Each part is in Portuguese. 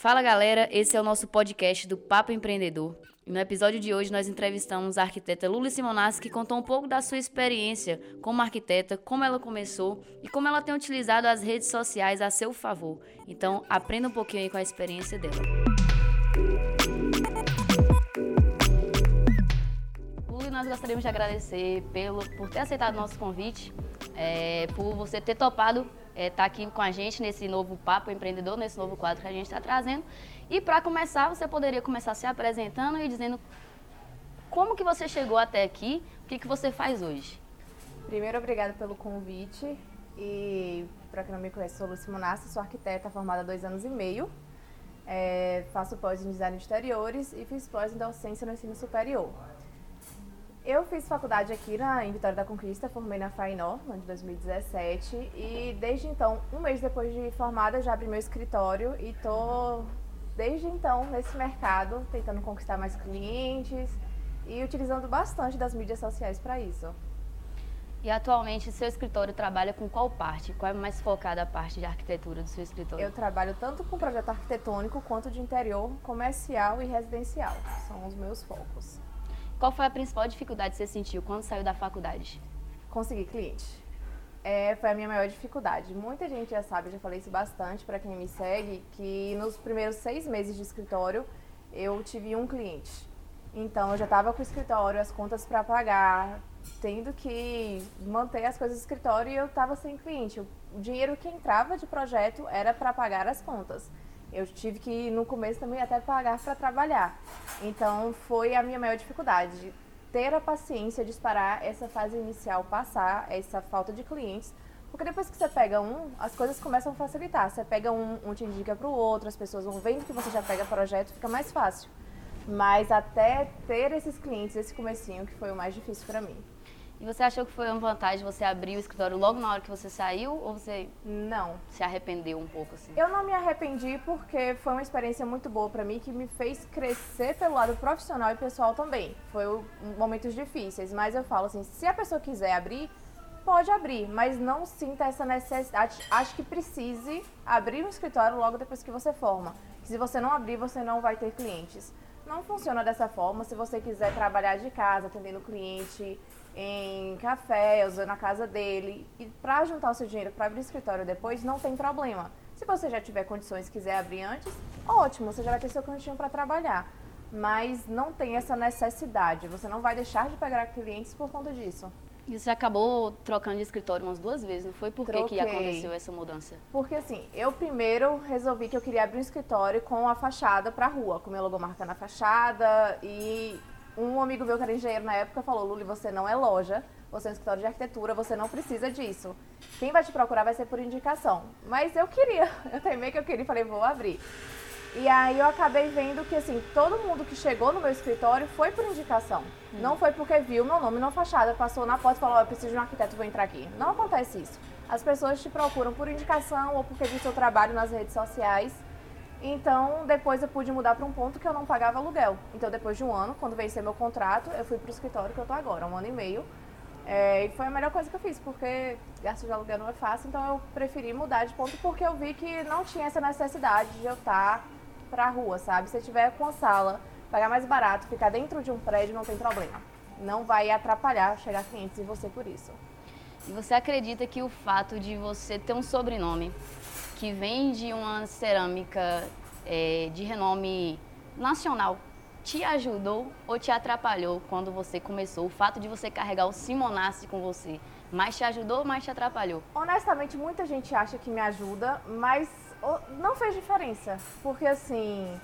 Fala galera, esse é o nosso podcast do Papo Empreendedor. No episódio de hoje nós entrevistamos a arquiteta Lula Simonassi, que contou um pouco da sua experiência como arquiteta, como ela começou e como ela tem utilizado as redes sociais a seu favor. Então aprenda um pouquinho aí com a experiência dela. Lula, nós gostaríamos de agradecer pelo, por ter aceitado o nosso convite, é, por você ter topado estar é, tá aqui com a gente nesse novo Papo Empreendedor, nesse novo quadro que a gente está trazendo. E para começar, você poderia começar se apresentando e dizendo como que você chegou até aqui, o que, que você faz hoje. Primeiro, obrigada pelo convite. E para quem não me conhece, sou Lucy Monassa, sou arquiteta formada há dois anos e meio. É, faço pós em design de exteriores e fiz pós em docência no ensino superior. Eu fiz faculdade aqui na, em Vitória da Conquista, formei na FAINOR, no ano de 2017, e desde então, um mês depois de formada, já abri meu escritório e tô desde então nesse mercado, tentando conquistar mais clientes e utilizando bastante das mídias sociais para isso. E atualmente seu escritório trabalha com qual parte? Qual é mais focada a parte de arquitetura do seu escritório? Eu trabalho tanto com projeto arquitetônico quanto de interior, comercial e residencial. São os meus focos. Qual foi a principal dificuldade que você sentiu quando saiu da faculdade? Conseguir cliente. É, foi a minha maior dificuldade. Muita gente já sabe, já falei isso bastante para quem me segue, que nos primeiros seis meses de escritório eu tive um cliente. Então eu já estava com o escritório, as contas para pagar, tendo que manter as coisas do escritório e eu estava sem cliente. O dinheiro que entrava de projeto era para pagar as contas. Eu tive que, no começo, também até pagar para trabalhar. Então, foi a minha maior dificuldade. Ter a paciência de esperar essa fase inicial passar, essa falta de clientes. Porque depois que você pega um, as coisas começam a facilitar. Você pega um, um te indica para o outro, as pessoas vão vendo que você já pega projeto, fica mais fácil. Mas até ter esses clientes, esse comecinho, que foi o mais difícil para mim. E você achou que foi uma vantagem você abrir o escritório logo na hora que você saiu ou você não se arrependeu um pouco assim? Eu não me arrependi porque foi uma experiência muito boa para mim que me fez crescer pelo lado profissional e pessoal também. Foi momentos difíceis, mas eu falo assim, se a pessoa quiser abrir, pode abrir, mas não sinta essa necessidade. Acho que precise abrir um escritório logo depois que você forma. Se você não abrir, você não vai ter clientes. Não funciona dessa forma. Se você quiser trabalhar de casa, atendendo cliente, em café, usando a casa dele. E para juntar o seu dinheiro para abrir o escritório depois, não tem problema. Se você já tiver condições e quiser abrir antes, ótimo, você já vai ter seu cantinho para trabalhar. Mas não tem essa necessidade, você não vai deixar de pegar clientes por conta disso. E você acabou trocando de escritório umas duas vezes, não foi? Por que, que aconteceu essa mudança? Porque assim, eu primeiro resolvi que eu queria abrir um escritório com a fachada para rua, com minha logomarca na fachada e um amigo meu que era engenheiro na época falou: Luli, você não é loja, você é um escritório de arquitetura, você não precisa disso. Quem vai te procurar vai ser por indicação. Mas eu queria, eu teimei que eu queria falei: vou abrir. E aí eu acabei vendo que assim, todo mundo que chegou no meu escritório foi por indicação. Hum. Não foi porque viu meu nome na fachada, passou na porta e falou: oh, eu preciso de um arquiteto, vou entrar aqui. Não acontece isso. As pessoas te procuram por indicação ou porque viu seu trabalho nas redes sociais então, depois eu pude mudar para um ponto que eu não pagava aluguel. Então, depois de um ano, quando vencer meu contrato, eu fui para o escritório que eu tô agora, um ano e meio. É, e foi a melhor coisa que eu fiz, porque gasto de aluguel não é fácil, então eu preferi mudar de ponto porque eu vi que não tinha essa necessidade de eu estar para a rua, sabe? Se eu tiver com a sala, pagar mais barato, ficar dentro de um prédio, não tem problema. Não vai atrapalhar chegar clientes em você por isso. E você acredita que o fato de você ter um sobrenome que vem de uma cerâmica é, de renome nacional te ajudou ou te atrapalhou quando você começou? O fato de você carregar o Simonassi com você, mais te ajudou ou mais te atrapalhou? Honestamente, muita gente acha que me ajuda, mas não fez diferença. Porque assim,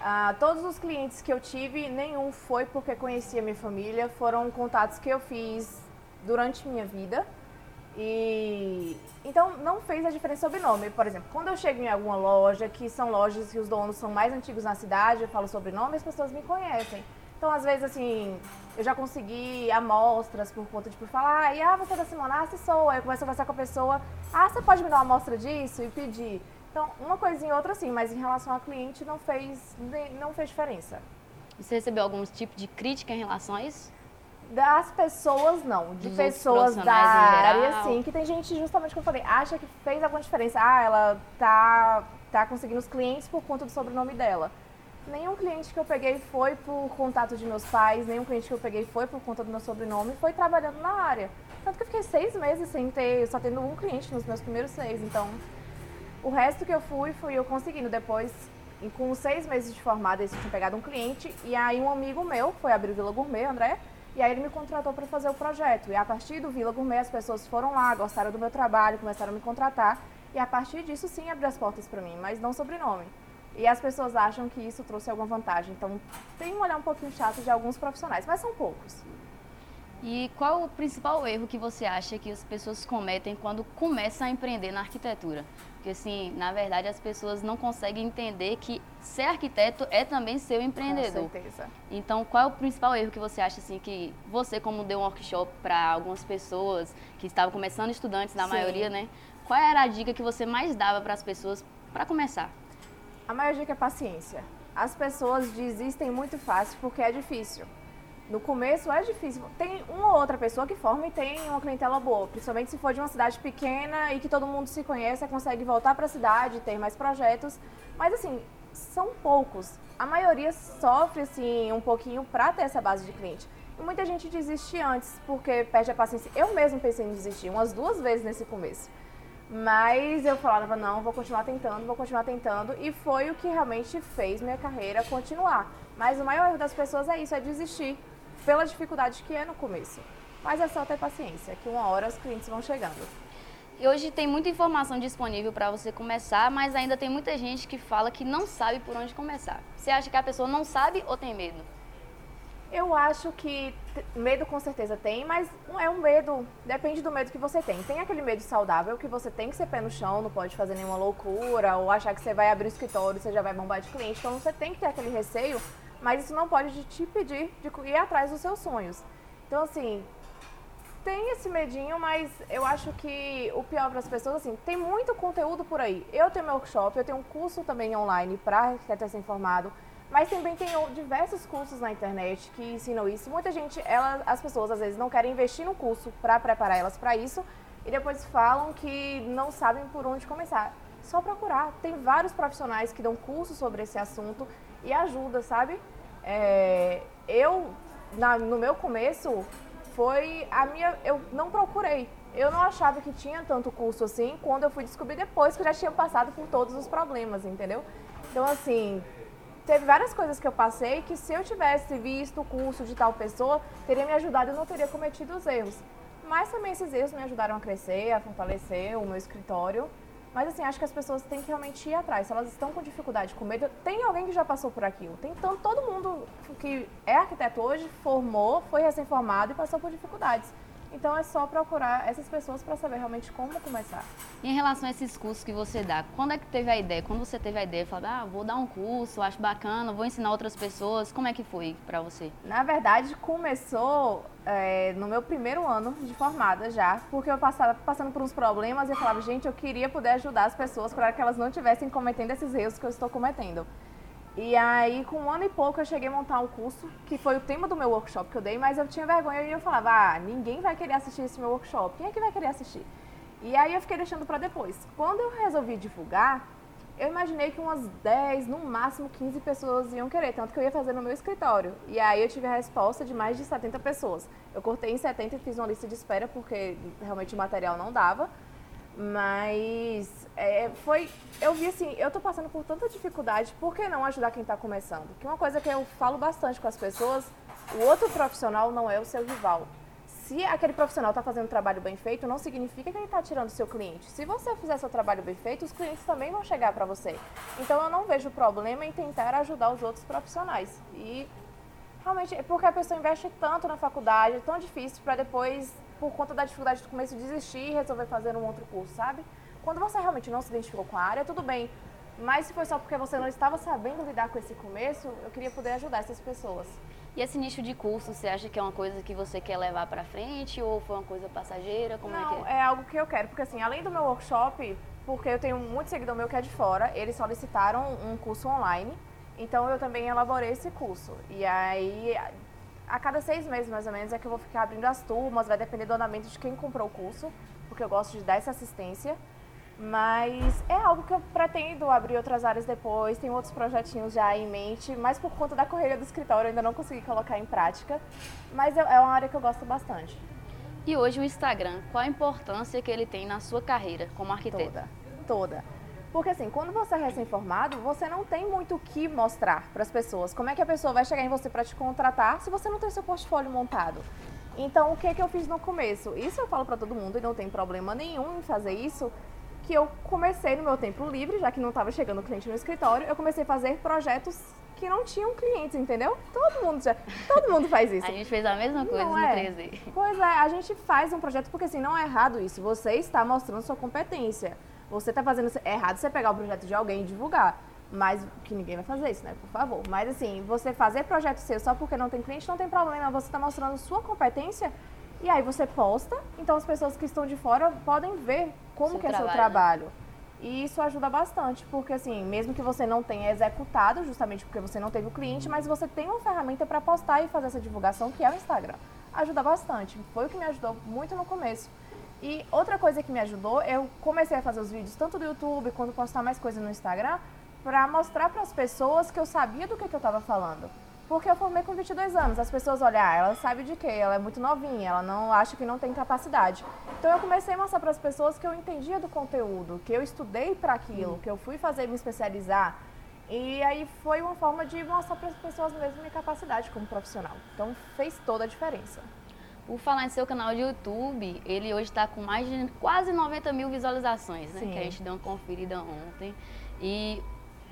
ah, todos os clientes que eu tive, nenhum foi porque conhecia minha família, foram contatos que eu fiz durante minha vida. E então não fez a diferença sobre nome. Por exemplo, quando eu chego em alguma loja, que são lojas que os donos são mais antigos na cidade, eu falo sobre nome, as pessoas me conhecem. Então, às vezes, assim, eu já consegui amostras por conta de por falar, e ah, você é da Simonace? Sou. Aí eu começo a conversar com a pessoa, ah, você pode me dar uma amostra disso? E pedir. Então, uma coisinha outra sim, mas em relação ao cliente não fez, não fez diferença. Você recebeu algum tipo de crítica em relação a isso? Das pessoas, não. De Dos pessoas da área, sim. Que tem gente, justamente como eu falei, acha que fez alguma diferença. Ah, ela tá tá conseguindo os clientes por conta do sobrenome dela. Nenhum cliente que eu peguei foi por contato de meus pais, nenhum cliente que eu peguei foi por conta do meu sobrenome, foi trabalhando na área. Tanto que eu fiquei seis meses sem ter, só tendo um cliente nos meus primeiros seis. Então, o resto que eu fui, fui eu conseguindo. Depois, com seis meses de formada, eu tinha pegado um cliente, e aí um amigo meu foi abrir o Vila Gourmet, André, e aí ele me contratou para fazer o projeto. E a partir do Vila Gourmet, as pessoas foram lá, gostaram do meu trabalho, começaram a me contratar. E a partir disso, sim, abriu as portas para mim, mas não sobrenome. E as pessoas acham que isso trouxe alguma vantagem. Então, tem um olhar um pouquinho chato de alguns profissionais, mas são poucos. E qual o principal erro que você acha que as pessoas cometem quando começam a empreender na arquitetura? Porque, assim, na verdade, as pessoas não conseguem entender que ser arquiteto é também ser um empreendedor. Com certeza. Então, qual é o principal erro que você acha, assim, que você, como deu um workshop para algumas pessoas que estavam começando, estudantes na Sim. maioria, né? Qual era a dica que você mais dava para as pessoas para começar? A maior dica é paciência. As pessoas desistem muito fácil porque é difícil. No começo é difícil. Tem uma ou outra pessoa que forma e tem uma clientela boa, principalmente se for de uma cidade pequena e que todo mundo se conhece, consegue voltar para a cidade, ter mais projetos. Mas assim, são poucos. A maioria sofre assim um pouquinho para ter essa base de cliente. E muita gente desiste antes porque perde a paciência. Eu mesmo pensei em desistir umas duas vezes nesse começo. Mas eu falava, não, vou continuar tentando, vou continuar tentando. E foi o que realmente fez minha carreira continuar. Mas o maior erro das pessoas é isso, é desistir pela dificuldade que é no começo. Mas é só ter paciência, que uma hora os clientes vão chegando. E hoje tem muita informação disponível para você começar, mas ainda tem muita gente que fala que não sabe por onde começar. Você acha que a pessoa não sabe ou tem medo? Eu acho que medo com certeza tem, mas é um medo, depende do medo que você tem. Tem aquele medo saudável que você tem que ser pé no chão, não pode fazer nenhuma loucura, ou achar que você vai abrir o escritório e você já vai bombar de cliente. Então você tem que ter aquele receio, mas isso não pode te impedir de ir atrás dos seus sonhos. Então, assim, tem esse medinho, mas eu acho que o pior para as pessoas, assim, tem muito conteúdo por aí. Eu tenho meu workshop, eu tenho um curso também online para arquiteto recém-formado. Mas também tem diversos cursos na internet que ensinam isso. Muita gente, ela, as pessoas às vezes não querem investir no curso para preparar elas para isso e depois falam que não sabem por onde começar. Só procurar. Tem vários profissionais que dão curso sobre esse assunto e ajuda, sabe? É, eu, na, no meu começo, foi a minha. Eu não procurei. Eu não achava que tinha tanto curso assim quando eu fui descobrir depois que eu já tinha passado por todos os problemas, entendeu? Então, assim, teve várias coisas que eu passei que se eu tivesse visto o curso de tal pessoa, teria me ajudado e não teria cometido os erros. Mas também esses erros me ajudaram a crescer, a fortalecer o meu escritório. Mas assim, acho que as pessoas têm que realmente ir atrás. Se elas estão com dificuldade, com medo, tem alguém que já passou por aquilo. Tem tanto, todo mundo que é arquiteto hoje, formou, foi recém-formado e passou por dificuldades. Então é só procurar essas pessoas para saber realmente como começar. E em relação a esses cursos que você dá, quando é que teve a ideia? Quando você teve a ideia, falou, ah, vou dar um curso, acho bacana, vou ensinar outras pessoas. Como é que foi para você? Na verdade, começou é, no meu primeiro ano de formada já, porque eu passava passando por uns problemas e eu falava, gente, eu queria poder ajudar as pessoas para que elas não estivessem cometendo esses erros que eu estou cometendo. E aí, com um ano e pouco, eu cheguei a montar um curso, que foi o tema do meu workshop que eu dei, mas eu tinha vergonha e eu falava, ah, ninguém vai querer assistir esse meu workshop. Quem é que vai querer assistir? E aí eu fiquei deixando para depois. Quando eu resolvi divulgar, eu imaginei que umas 10, no máximo 15 pessoas iam querer, tanto que eu ia fazer no meu escritório. E aí eu tive a resposta de mais de 70 pessoas. Eu cortei em 70 e fiz uma lista de espera porque realmente o material não dava. Mas é, foi. Eu vi assim, eu tô passando por tanta dificuldade, por que não ajudar quem está começando? Que uma coisa que eu falo bastante com as pessoas, o outro profissional não é o seu rival. Se aquele profissional está fazendo um trabalho bem feito, não significa que ele está tirando seu cliente. Se você fizer seu trabalho bem feito, os clientes também vão chegar para você. Então eu não vejo problema em tentar ajudar os outros profissionais. E realmente, é porque a pessoa investe tanto na faculdade, é tão difícil para depois por conta da dificuldade do começo, desistir e resolver fazer um outro curso, sabe? Quando você realmente não se identificou com a área, tudo bem. Mas se foi só porque você não estava sabendo lidar com esse começo, eu queria poder ajudar essas pessoas. E esse nicho de curso, você acha que é uma coisa que você quer levar para frente ou foi uma coisa passageira? Como não, é que é? é algo que eu quero, porque assim, além do meu workshop, porque eu tenho muito seguidor meu que é de fora, eles solicitaram um curso online, então eu também elaborei esse curso. E aí a cada seis meses, mais ou menos, é que eu vou ficar abrindo as turmas, vai depender do andamento de quem comprou o curso, porque eu gosto de dar essa assistência. Mas é algo que eu pretendo abrir outras áreas depois, tem outros projetinhos já em mente, mas por conta da correria do escritório eu ainda não consegui colocar em prática. Mas é uma área que eu gosto bastante. E hoje o Instagram, qual a importância que ele tem na sua carreira como arquiteto? Toda, toda. Porque assim, quando você é recém-formado, você não tem muito o que mostrar para as pessoas. Como é que a pessoa vai chegar em você para te contratar se você não tem seu portfólio montado? Então, o que, que eu fiz no começo? Isso eu falo para todo mundo e não tem problema nenhum em fazer isso, que eu comecei no meu tempo livre, já que não estava chegando cliente no escritório, eu comecei a fazer projetos que não tinham clientes, entendeu? Todo mundo já, todo mundo faz isso. a gente fez a mesma coisa não no é? 13. Pois é, a gente faz um projeto porque assim, não é errado isso. Você está mostrando sua competência. Você está fazendo é errado você pegar o projeto de alguém e divulgar. Mas que ninguém vai fazer isso, né? Por favor. Mas assim, você fazer projeto seu só porque não tem cliente não tem problema. Você está mostrando sua competência e aí você posta, então as pessoas que estão de fora podem ver como Seu que é seu trabalho, trabalho. E isso ajuda bastante, porque assim, mesmo que você não tenha executado, justamente porque você não teve o cliente, mas você tem uma ferramenta para postar e fazer essa divulgação, que é o Instagram. Ajuda bastante. Foi o que me ajudou muito no começo. E outra coisa que me ajudou, eu comecei a fazer os vídeos tanto do YouTube quanto postar mais coisas no Instagram, para mostrar para as pessoas que eu sabia do que, que eu estava falando. Porque eu formei com 22 anos. As pessoas olham, ah, ela sabe de quê? Ela é muito novinha, ela não acha que não tem capacidade. Então eu comecei a mostrar para as pessoas que eu entendia do conteúdo, que eu estudei para aquilo, que eu fui fazer me especializar. E aí foi uma forma de mostrar para as pessoas mesmo minha capacidade como profissional. Então fez toda a diferença. Por falar em seu canal de YouTube, ele hoje está com mais de quase 90 mil visualizações, né? Sim. Que a gente deu uma conferida ontem. E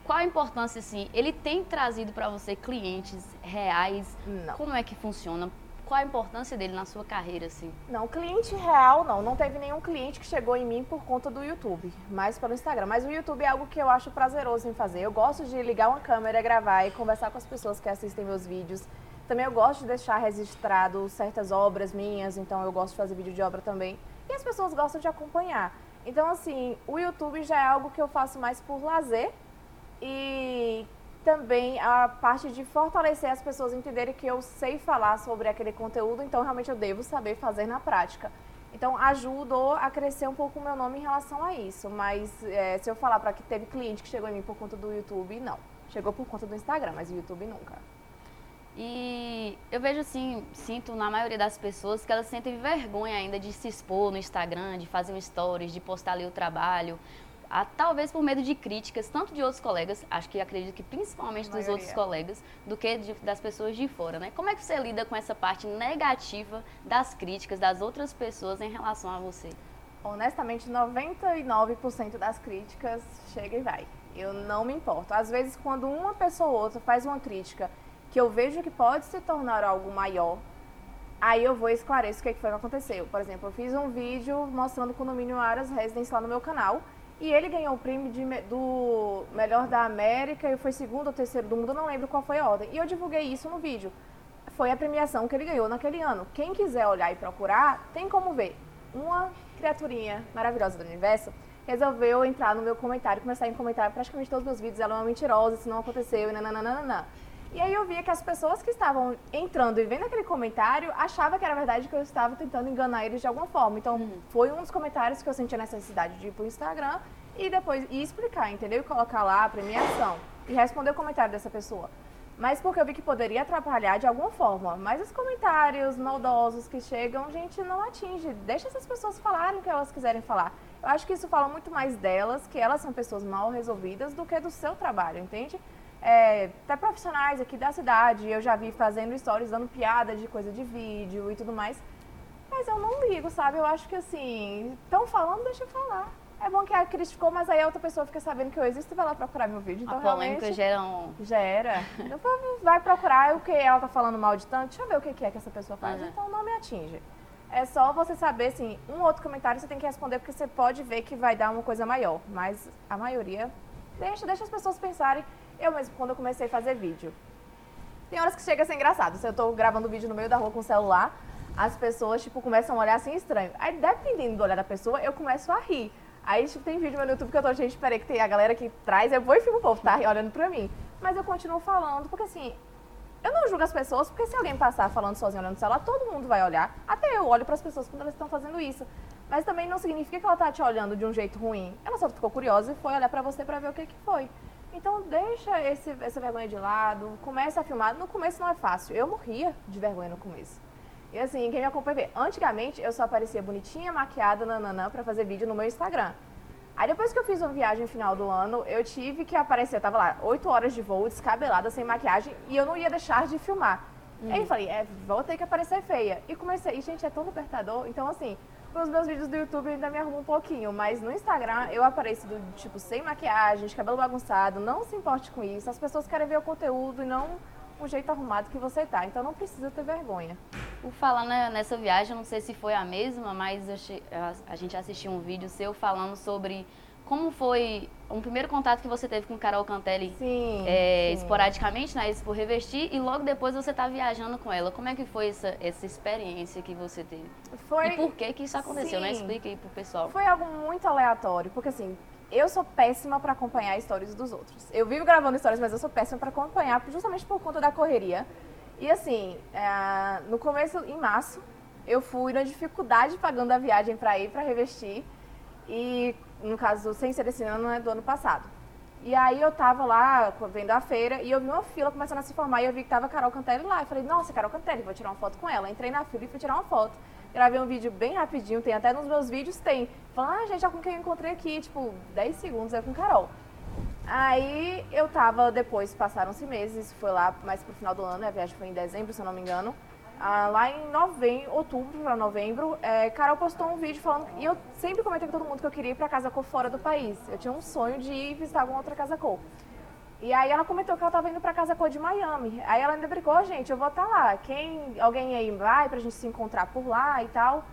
qual a importância, assim, ele tem trazido para você clientes reais? Não. Como é que funciona? Qual a importância dele na sua carreira, assim? Não, cliente real não. Não teve nenhum cliente que chegou em mim por conta do YouTube, mas pelo Instagram. Mas o YouTube é algo que eu acho prazeroso em fazer. Eu gosto de ligar uma câmera, gravar e conversar com as pessoas que assistem meus vídeos. Também eu gosto de deixar registrado certas obras minhas, então eu gosto de fazer vídeo de obra também. E as pessoas gostam de acompanhar. Então, assim, o YouTube já é algo que eu faço mais por lazer e também a parte de fortalecer as pessoas entenderem que eu sei falar sobre aquele conteúdo, então realmente eu devo saber fazer na prática. Então ajudou a crescer um pouco o meu nome em relação a isso. Mas é, se eu falar para que teve cliente que chegou em mim por conta do YouTube, não. Chegou por conta do Instagram, mas o YouTube nunca. E eu vejo assim, sinto na maioria das pessoas que elas sentem vergonha ainda de se expor no Instagram, de fazer um stories, de postar ali o trabalho. Ah, talvez por medo de críticas, tanto de outros colegas, acho que acredito que principalmente dos outros colegas, do que de- das pessoas de fora, né? Como é que você lida com essa parte negativa das críticas das outras pessoas em relação a você? Honestamente, 99% das críticas chega e vai. Eu não me importo. Às vezes, quando uma pessoa ou outra faz uma crítica que eu vejo que pode se tornar algo maior, aí eu vou e esclareço o que que foi que aconteceu. Por exemplo, eu fiz um vídeo mostrando o condomínio Aras Residence lá no meu canal e ele ganhou o prêmio de do melhor da América e foi segundo ou terceiro do mundo, não lembro qual foi a ordem. E eu divulguei isso no vídeo. Foi a premiação que ele ganhou naquele ano. Quem quiser olhar e procurar, tem como ver. Uma criaturinha maravilhosa do universo resolveu entrar no meu comentário, começar a comentar praticamente todos os meus vídeos. Ela é uma mentirosa, isso não aconteceu, e nananana. E aí eu via que as pessoas que estavam entrando e vendo aquele comentário achavam que era verdade que eu estava tentando enganar eles de alguma forma. Então foi um dos comentários que eu senti a necessidade de ir pro Instagram e depois ir explicar, entendeu? E colocar lá a premiação e responder o comentário dessa pessoa. Mas porque eu vi que poderia atrapalhar de alguma forma. Mas os comentários maldosos que chegam, gente, não atinge. Deixa essas pessoas falarem o que elas quiserem falar. Eu acho que isso fala muito mais delas, que elas são pessoas mal resolvidas, do que do seu trabalho, entende? É, até profissionais aqui da cidade, eu já vi fazendo stories, dando piada de coisa de vídeo e tudo mais. Mas eu não ligo, sabe? Eu acho que assim, estão falando, deixa eu falar. É bom que a criticou, mas aí a outra pessoa fica sabendo que eu existo e vai lá procurar meu vídeo. Então, a polêmica gera um... Gera. O povo vai procurar o que ela tá falando mal de tanto. Deixa eu ver o que que é que essa pessoa faz. Uhum. Então não me atinge. É só você saber, assim, um outro comentário você tem que responder, porque você pode ver que vai dar uma coisa maior. Mas a maioria, deixa, deixa as pessoas pensarem. Eu mesmo, quando eu comecei a fazer vídeo, tem horas que chega a ser engraçado. Se eu tô gravando vídeo no meio da rua com o celular, as pessoas, tipo, começam a olhar assim estranho. Aí, dependendo do olhar da pessoa, eu começo a rir. Aí, tipo, tem vídeo no YouTube que eu tô, gente, peraí, que tem a galera que traz, eu vou e fico, o povo tá olhando pra mim. Mas eu continuo falando, porque assim, eu não julgo as pessoas, porque se alguém passar falando sozinho olhando no celular, todo mundo vai olhar. Até eu olho para as pessoas quando elas estão fazendo isso. Mas também não significa que ela tá te olhando de um jeito ruim. Ela só ficou curiosa e foi olhar pra você pra ver o que que foi. Então deixa esse, essa vergonha de lado, começa a filmar. No começo não é fácil. Eu morria de vergonha no começo. E assim, quem me acompanha vê, antigamente eu só aparecia bonitinha, maquiada, nananã, pra fazer vídeo no meu Instagram. Aí depois que eu fiz uma viagem no final do ano, eu tive que aparecer, eu tava lá, 8 horas de voo, descabelada, sem maquiagem, e eu não ia deixar de filmar. Hum. Aí eu falei, é, vou ter que aparecer feia. E comecei, e gente, é tão libertador. Então assim, nos meus vídeos do YouTube ainda me arrumo um pouquinho, mas no Instagram eu apareço do tipo sem maquiagem, de cabelo bagunçado, não se importe com isso. As pessoas querem ver o conteúdo e não o jeito arrumado que você tá. Então não precisa ter vergonha. Por falar nessa viagem, não sei se foi a mesma, mas a gente assistiu um vídeo seu falando sobre como foi um primeiro contato que você teve com Carol Cantelli sim, é, sim. esporadicamente na Expo Revestir e logo depois você tá viajando com ela. Como é que foi essa, essa experiência que você teve? Foi... E por que que isso aconteceu, né? sim. né? Explica aí pro pessoal. Foi algo muito aleatório, porque assim, eu sou péssima para acompanhar histórias dos outros. Eu vivo gravando histórias, mas eu sou péssima para acompanhar justamente por conta da correria. E assim, é, no começo, em março, eu fui na dificuldade pagando a viagem para ir para Revestir. E no caso, sem ser esse ano, é do ano passado. E aí eu tava lá vendo a feira e eu vi uma fila começando a se formar e eu vi que tava Carol Cantelli lá. Eu falei, nossa, Carol Cantelli, vou tirar uma foto com ela. Entrei na fila e fui tirar uma foto. Gravei um vídeo bem rapidinho, tem até nos meus vídeos, tem. Falando, ah, gente, já com quem eu encontrei aqui, tipo, 10 segundos é com Carol. Aí eu tava, depois passaram-se meses, foi lá mais pro final do ano, a viagem foi em dezembro, se eu não me engano. Ah, lá em novembro, outubro para novembro, é, Carol postou um vídeo falando. E eu sempre comentei com todo mundo que eu queria ir para Casa Cor fora do país. Eu tinha um sonho de ir visitar alguma outra Casa Cor. E aí ela comentou que ela estava indo para Casa Cor de Miami. Aí ela ainda brincou, gente, eu vou estar tá lá. Quem, alguém aí vai pra gente se encontrar por lá e tal.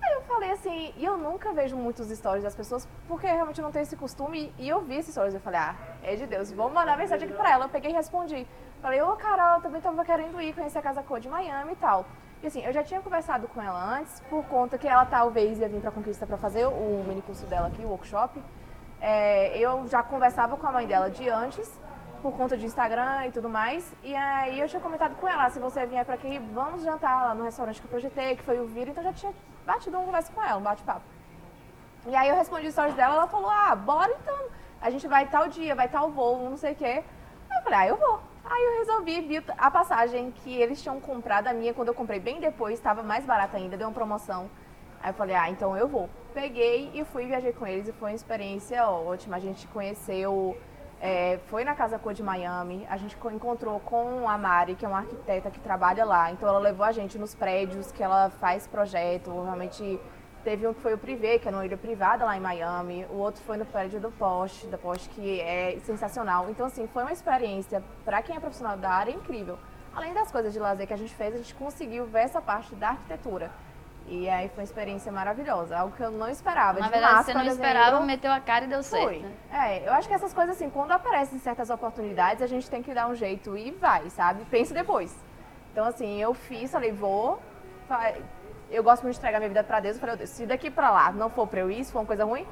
Aí eu falei assim, e eu nunca vejo muitos stories das pessoas, porque realmente não tenho esse costume. E eu vi esses stories, eu falei, ah, é de Deus, vou mandar mensagem aqui pra ela. Eu peguei e respondi. Falei, ô Carol, eu também tava querendo ir conhecer a Casa Cor de Miami e tal. E assim, eu já tinha conversado com ela antes, por conta que ela talvez ia vir pra Conquista para fazer o mini curso dela aqui, o workshop. É, eu já conversava com a mãe dela de antes, por conta de Instagram e tudo mais. E aí eu tinha comentado com ela, se você vier para aqui, vamos jantar lá no restaurante que eu projetei, que foi o Vira, então já tinha batido uma conversa com ela, um bate-papo. E aí eu respondi stories dela, ela falou, ah, bora então, a gente vai tal dia, vai tal voo, não sei o quê. Eu falei, ah, eu vou. Aí eu resolvi, vi a passagem que eles tinham comprado, a minha, quando eu comprei bem depois, estava mais barata ainda, deu uma promoção. Aí eu falei, ah, então eu vou. Peguei e fui, viajei com eles e foi uma experiência ótima. A gente conheceu, é, foi na Casa Cor de Miami, a gente encontrou com a Mari, que é uma arquiteta que trabalha lá. Então ela levou a gente nos prédios que ela faz projeto, realmente Teve um que foi o Privé, que é numa ilha privada lá em Miami. O outro foi no prédio do Porsche, da Porsche, que é sensacional. Então, assim, foi uma experiência, para quem é profissional da área, incrível. Além das coisas de lazer que a gente fez, a gente conseguiu ver essa parte da arquitetura. E aí foi uma experiência maravilhosa, algo que eu não esperava. Na de verdade, você não esperava, meteu a cara e deu certo. Fui. Né? É, eu acho que essas coisas assim, quando aparecem certas oportunidades, a gente tem que dar um jeito e vai, sabe? Pense depois. Então assim, eu fiz, falei, vou, eu gosto muito de entregar minha vida para Deus. Eu falei, se daqui para lá não for para eu ir, se for uma coisa ruim,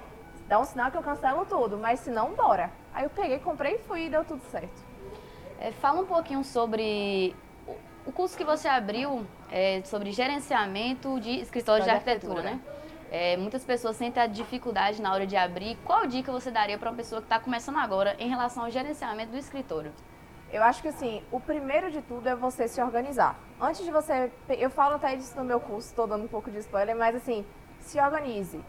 dá um sinal que eu cancelo tudo. Mas se não, bora. Aí eu peguei, comprei e fui e deu tudo certo. É, fala um pouquinho sobre o curso que você abriu é, sobre gerenciamento de escritórios de, de arquitetura, arquitetura, né? É, muitas pessoas sentem a dificuldade na hora de abrir. Qual dica você daria para uma pessoa que está começando agora em relação ao gerenciamento do escritório? Eu acho que assim, o primeiro de tudo é você se organizar. Antes de você. Eu falo até disso no meu curso, estou dando um pouco de spoiler, mas assim, se organize.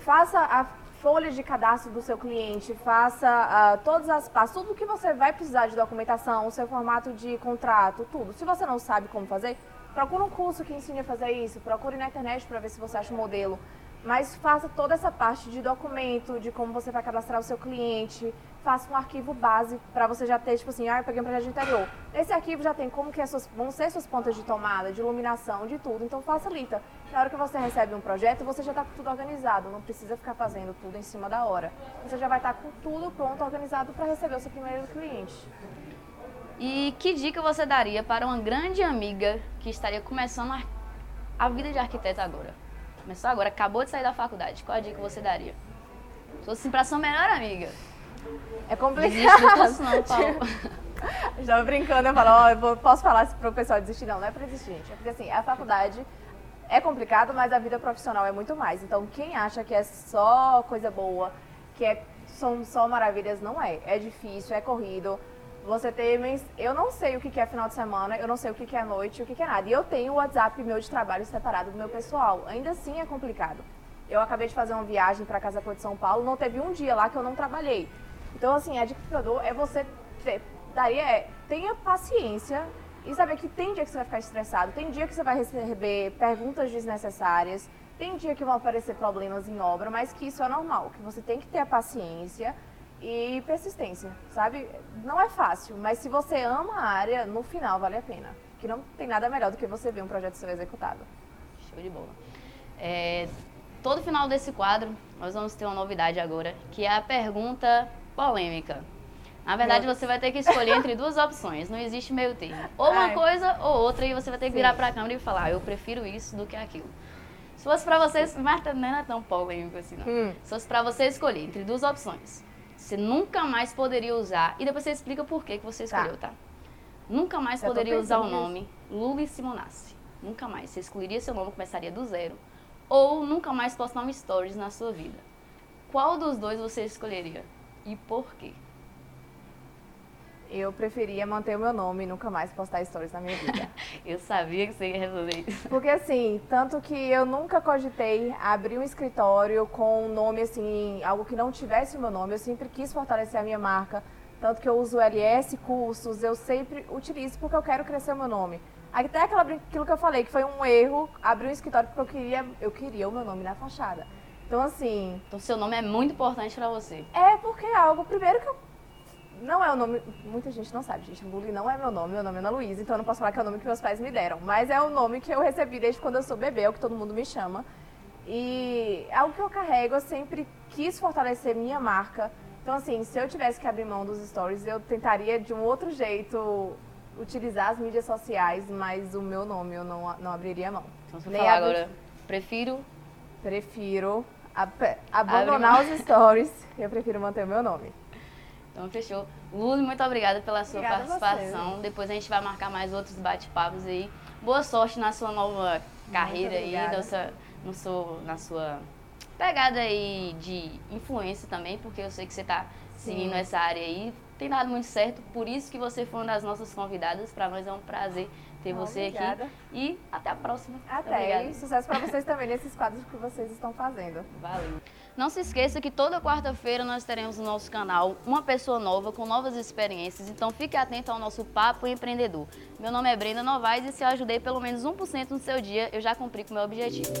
Faça a folha de cadastro do seu cliente, faça uh, todas as passos, tudo que você vai precisar de documentação, o seu formato de contrato, tudo. Se você não sabe como fazer, procure um curso que ensine a fazer isso, procure na internet para ver se você acha um modelo. Mas faça toda essa parte de documento, de como você vai cadastrar o seu cliente, faça um arquivo base para você já ter, tipo assim, ah, eu peguei um projeto de interior. Nesse arquivo já tem como que suas, vão ser suas pontas de tomada, de iluminação, de tudo. Então facilita. Na hora que você recebe um projeto, você já está com tudo organizado. Não precisa ficar fazendo tudo em cima da hora. Você já vai estar tá com tudo pronto, organizado para receber o seu primeiro cliente. E que dica você daria para uma grande amiga que estaria começando a, a vida de arquiteto agora? Começou agora, acabou de sair da faculdade. Qual a dica você daria? Se fosse para sua melhor amiga. É complicado. Desiste não, Paulo. Estava brincando, eu falo, ó, oh, posso falar para o pessoal desistir? Não, não é para desistir, gente. É porque assim, a faculdade é complicado, mas a vida profissional é muito mais. Então, quem acha que é só coisa boa, que é, são só maravilhas, não é. É difícil, é corrido. Você tem. Eu não sei o que é final de semana, eu não sei o que é noite, o que é nada. E eu tenho o WhatsApp meu de trabalho separado do meu pessoal. Ainda assim é complicado. Eu acabei de fazer uma viagem para Casa Cor de São Paulo, não teve um dia lá que eu não trabalhei. Então, assim, a dica que eu dou é você ter, daria é, tenha paciência e saber que tem dia que você vai ficar estressado, tem dia que você vai receber perguntas desnecessárias, tem dia que vão aparecer problemas em obra, mas que isso é normal, que você tem que ter a paciência e persistência, sabe? Não é fácil, mas se você ama a área, no final vale a pena. Que não tem nada melhor do que você ver um projeto ser executado. Show de bola. É, todo final desse quadro, nós vamos ter uma novidade agora, que é a pergunta polêmica. Na verdade, você vai ter que escolher entre duas opções, não existe meio termo. Ou uma Ai. coisa ou outra, e você vai ter que Sim. virar para a câmera e falar, ah, eu prefiro isso do que aquilo. Se fosse para vocês, Marta, não é tão polêmico assim, não. Hum. Se fosse para você escolher entre duas opções, você nunca mais poderia usar, e depois você explica por que, que você tá. escolheu, tá? tá? Nunca mais poderia usar o nome Luli Simonassi. Nunca mais. Você excluiria seu nome, começaria do zero. Ou nunca mais postar um stories na sua vida. Qual dos dois você escolheria? E por quê? Eu preferia manter o meu nome e nunca mais postar stories na minha vida. eu sabia que você ia resolver isso. Porque assim, tanto que eu nunca cogitei abrir um escritório com um nome assim, algo que não tivesse o meu nome. Eu sempre quis fortalecer a minha marca. Tanto que eu uso LS, cursos, eu sempre utilizo porque eu quero crescer o meu nome. Até aquela, aquilo que eu falei, que foi um erro, abrir um escritório porque eu queria, eu queria o meu nome na fachada. Então, assim. Então, seu nome é muito importante para você. É, porque é algo, primeiro, que eu não é o nome. Muita gente não sabe, gente. Bully não é meu nome, meu nome é Ana Luísa, então eu não posso falar que é o nome que meus pais me deram. Mas é o nome que eu recebi desde quando eu sou bebê, é o que todo mundo me chama. E é algo que eu carrego, eu sempre quis fortalecer minha marca. Então, assim, se eu tivesse que abrir mão dos stories, eu tentaria de um outro jeito utilizar as mídias sociais, mas o meu nome eu não, não abriria mão. Então, você falar abri... agora, prefiro. Prefiro abandonar os stories, eu prefiro manter o meu nome. Então, fechou. Lulu, muito obrigada pela sua obrigada participação. A Depois a gente vai marcar mais outros bate-papos aí. Boa sorte na sua nova carreira aí, nossa, no seu, na sua pegada aí de influência também, porque eu sei que você está seguindo essa área aí. Tem dado muito certo, por isso que você foi uma das nossas convidadas. Para nós é um prazer ter você obrigada. aqui. E até a próxima. Até. E sucesso para vocês também nesses quadros que vocês estão fazendo. Valeu. Não se esqueça que toda quarta-feira nós teremos no nosso canal uma pessoa nova com novas experiências, então fique atento ao nosso Papo Empreendedor. Meu nome é Brenda Novaes e se eu ajudei pelo menos 1% no seu dia, eu já cumpri com o meu objetivo.